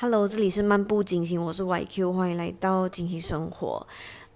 Hello，这里是漫步金星，我是 YQ，欢迎来到金星生活。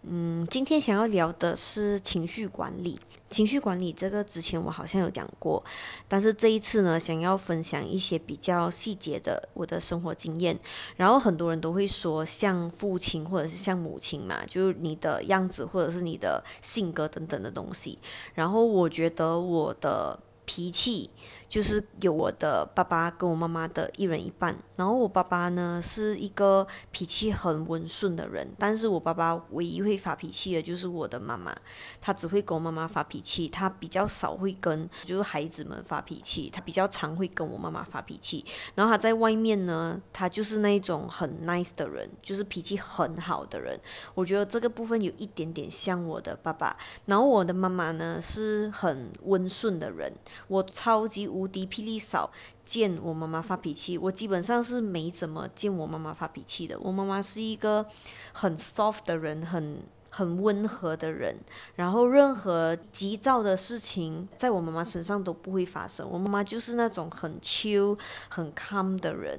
嗯，今天想要聊的是情绪管理。情绪管理这个之前我好像有讲过，但是这一次呢，想要分享一些比较细节的我的生活经验。然后很多人都会说像父亲或者是像母亲嘛，就是你的样子或者是你的性格等等的东西。然后我觉得我的脾气。就是有我的爸爸跟我妈妈的一人一半，然后我爸爸呢是一个脾气很温顺的人，但是我爸爸唯一会发脾气的就是我的妈妈，他只会跟我妈妈发脾气，他比较少会跟就是孩子们发脾气，他比较常会跟我妈妈发脾气。然后他在外面呢，他就是那种很 nice 的人，就是脾气很好的人。我觉得这个部分有一点点像我的爸爸，然后我的妈妈呢是很温顺的人，我超级无。敌霹雳少见我妈妈发脾气，我基本上是没怎么见我妈妈发脾气的。我妈妈是一个很 soft 的人，很很温和的人，然后任何急躁的事情在我妈妈身上都不会发生。我妈妈就是那种很 chill、很 calm 的人。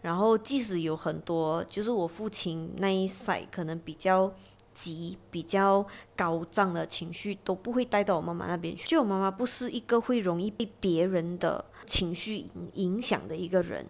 然后即使有很多，就是我父亲那一赛可能比较。及比较高涨的情绪都不会带到我妈妈那边去，就我妈妈不是一个会容易被别人的情绪影影响的一个人。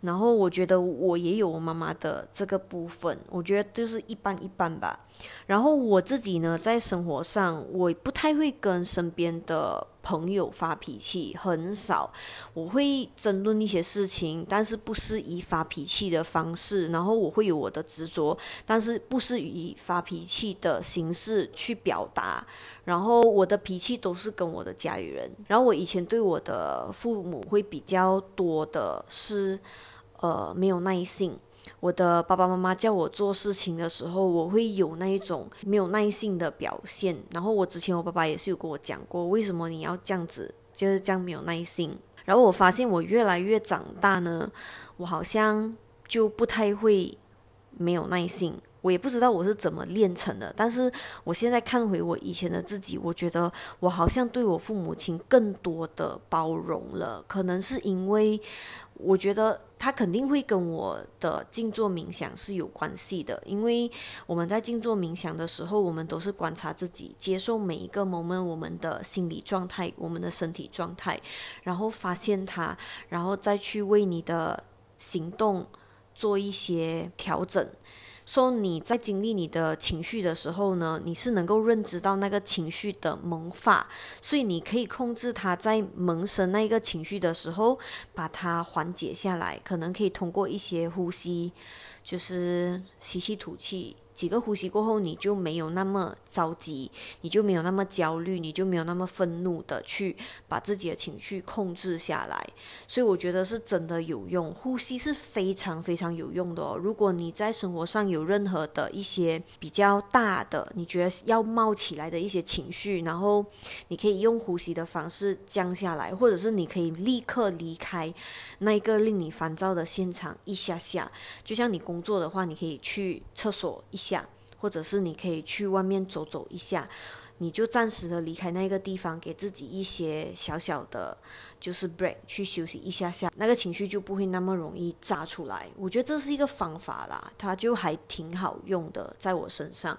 然后我觉得我也有我妈妈的这个部分，我觉得就是一般一般吧。然后我自己呢，在生活上我不太会跟身边的朋友发脾气，很少。我会争论一些事情，但是不是以发脾气的方式。然后我会有我的执着，但是不是以发脾气的形式去表达。然后我的脾气都是跟我的家里人。然后我以前对我的父母会比较多的是。呃，没有耐性。我的爸爸妈妈叫我做事情的时候，我会有那一种没有耐性的表现。然后我之前我爸爸也是有跟我讲过，为什么你要这样子，就是这样没有耐性。然后我发现我越来越长大呢，我好像就不太会没有耐性。我也不知道我是怎么练成的，但是我现在看回我以前的自己，我觉得我好像对我父母亲更多的包容了。可能是因为我觉得他肯定会跟我的静坐冥想是有关系的，因为我们在静坐冥想的时候，我们都是观察自己，接受每一个 moment 我们的心理状态、我们的身体状态，然后发现它，然后再去为你的行动做一些调整。说你在经历你的情绪的时候呢，你是能够认知到那个情绪的萌发，所以你可以控制它在萌生那个情绪的时候，把它缓解下来，可能可以通过一些呼吸，就是吸气吐气。几个呼吸过后，你就没有那么着急，你就没有那么焦虑，你就没有那么愤怒的去把自己的情绪控制下来。所以我觉得是真的有用，呼吸是非常非常有用的哦。如果你在生活上有任何的一些比较大的，你觉得要冒起来的一些情绪，然后你可以用呼吸的方式降下来，或者是你可以立刻离开那一个令你烦躁的现场一下下。就像你工作的话，你可以去厕所一。下，或者是你可以去外面走走一下，你就暂时的离开那个地方，给自己一些小小的，就是 break 去休息一下下，那个情绪就不会那么容易炸出来。我觉得这是一个方法啦，它就还挺好用的，在我身上。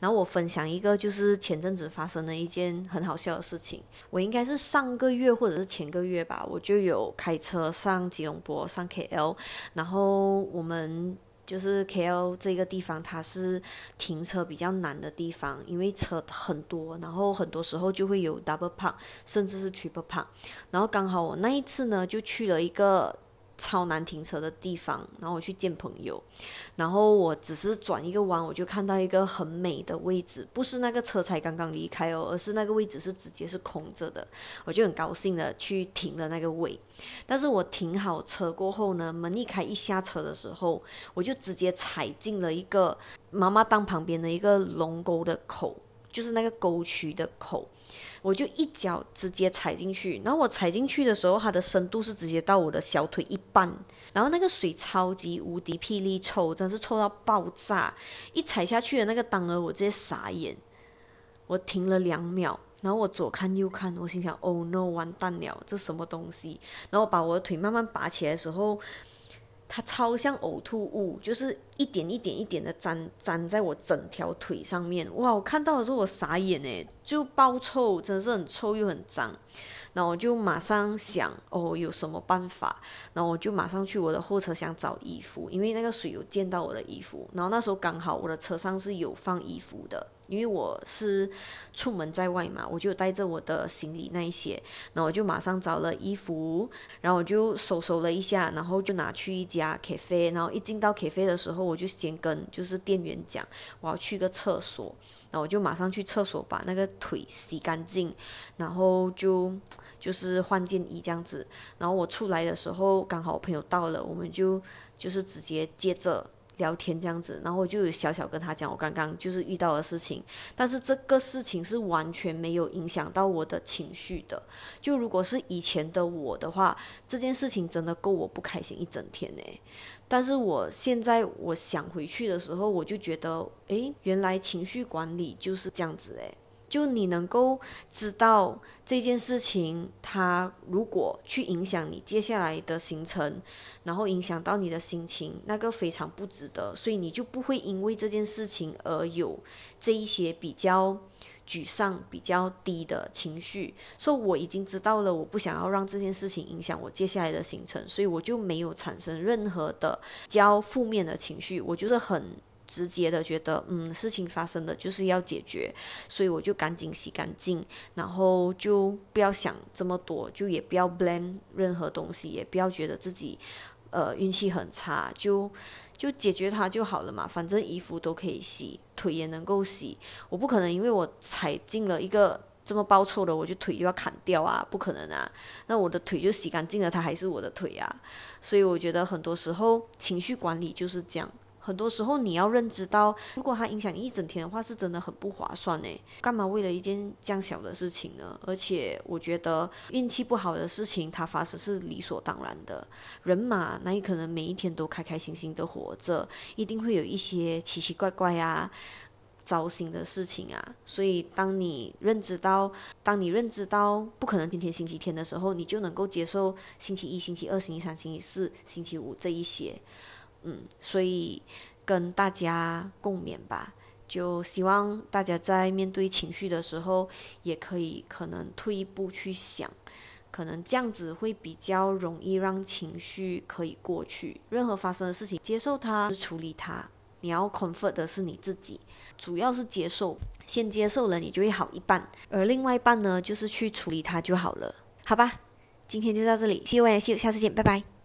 然后我分享一个，就是前阵子发生的一件很好笑的事情。我应该是上个月或者是前个月吧，我就有开车上吉隆坡上 KL，然后我们。就是 K L 这个地方，它是停车比较难的地方，因为车很多，然后很多时候就会有 double park，甚至是 triple park。然后刚好我那一次呢，就去了一个。超难停车的地方，然后我去见朋友，然后我只是转一个弯，我就看到一个很美的位置，不是那个车才刚刚离开哦，而是那个位置是直接是空着的，我就很高兴的去停了那个位。但是我停好车过后呢，门一开一下车的时候，我就直接踩进了一个妈妈档旁边的一个龙沟的口，就是那个沟渠的口。我就一脚直接踩进去，然后我踩进去的时候，它的深度是直接到我的小腿一半，然后那个水超级无敌霹雳臭，真是臭到爆炸！一踩下去的那个当儿，我直接傻眼，我停了两秒，然后我左看右看，我心想：Oh no，完蛋了，这什么东西？然后把我的腿慢慢拔起来的时候。它超像呕吐物，就是一点一点一点的粘粘在我整条腿上面。哇！我看到的时候我傻眼诶，就爆臭，真的是很臭又很脏。然后我就马上想，哦，有什么办法？然后我就马上去我的后车厢找衣服，因为那个水有溅到我的衣服。然后那时候刚好我的车上是有放衣服的。因为我是出门在外嘛，我就带着我的行李那一些，然后我就马上找了衣服，然后我就搜搜了一下，然后就拿去一家 cafe，然后一进到 cafe 的时候，我就先跟就是店员讲，我要去个厕所，然后我就马上去厕所把那个腿洗干净，然后就就是换件衣这样子，然后我出来的时候刚好我朋友到了，我们就就是直接接着。聊天这样子，然后我就有小小跟他讲我刚刚就是遇到的事情，但是这个事情是完全没有影响到我的情绪的。就如果是以前的我的话，这件事情真的够我不开心一整天呢。但是我现在我想回去的时候，我就觉得，诶，原来情绪管理就是这样子诶。就你能够知道这件事情，它如果去影响你接下来的行程，然后影响到你的心情，那个非常不值得，所以你就不会因为这件事情而有这一些比较沮丧、比较低的情绪。说我已经知道了，我不想要让这件事情影响我接下来的行程，所以我就没有产生任何的较负面的情绪，我就是很。直接的觉得，嗯，事情发生的就是要解决，所以我就赶紧洗干净，然后就不要想这么多，就也不要 blame 任何东西，也不要觉得自己，呃，运气很差，就就解决它就好了嘛。反正衣服都可以洗，腿也能够洗，我不可能因为我踩进了一个这么包臭的，我就腿就要砍掉啊，不可能啊。那我的腿就洗干净了，它还是我的腿啊。所以我觉得很多时候情绪管理就是这样。很多时候你要认知到，如果它影响你一整天的话，是真的很不划算诶。干嘛为了一件这样小的事情呢？而且我觉得运气不好的事情它发生是理所当然的。人嘛，哪有可能每一天都开开心心的活着？一定会有一些奇奇怪怪啊、糟心的事情啊。所以当你认知到，当你认知到不可能天天星期天的时候，你就能够接受星期一、星期二、星期三、星期四、星期五这一些。嗯，所以跟大家共勉吧，就希望大家在面对情绪的时候，也可以可能退一步去想，可能这样子会比较容易让情绪可以过去。任何发生的事情，接受它，处理它。你要 comfort 的是你自己，主要是接受，先接受了，你就会好一半，而另外一半呢，就是去处理它就好了，好吧？今天就到这里，希望下次见，拜拜。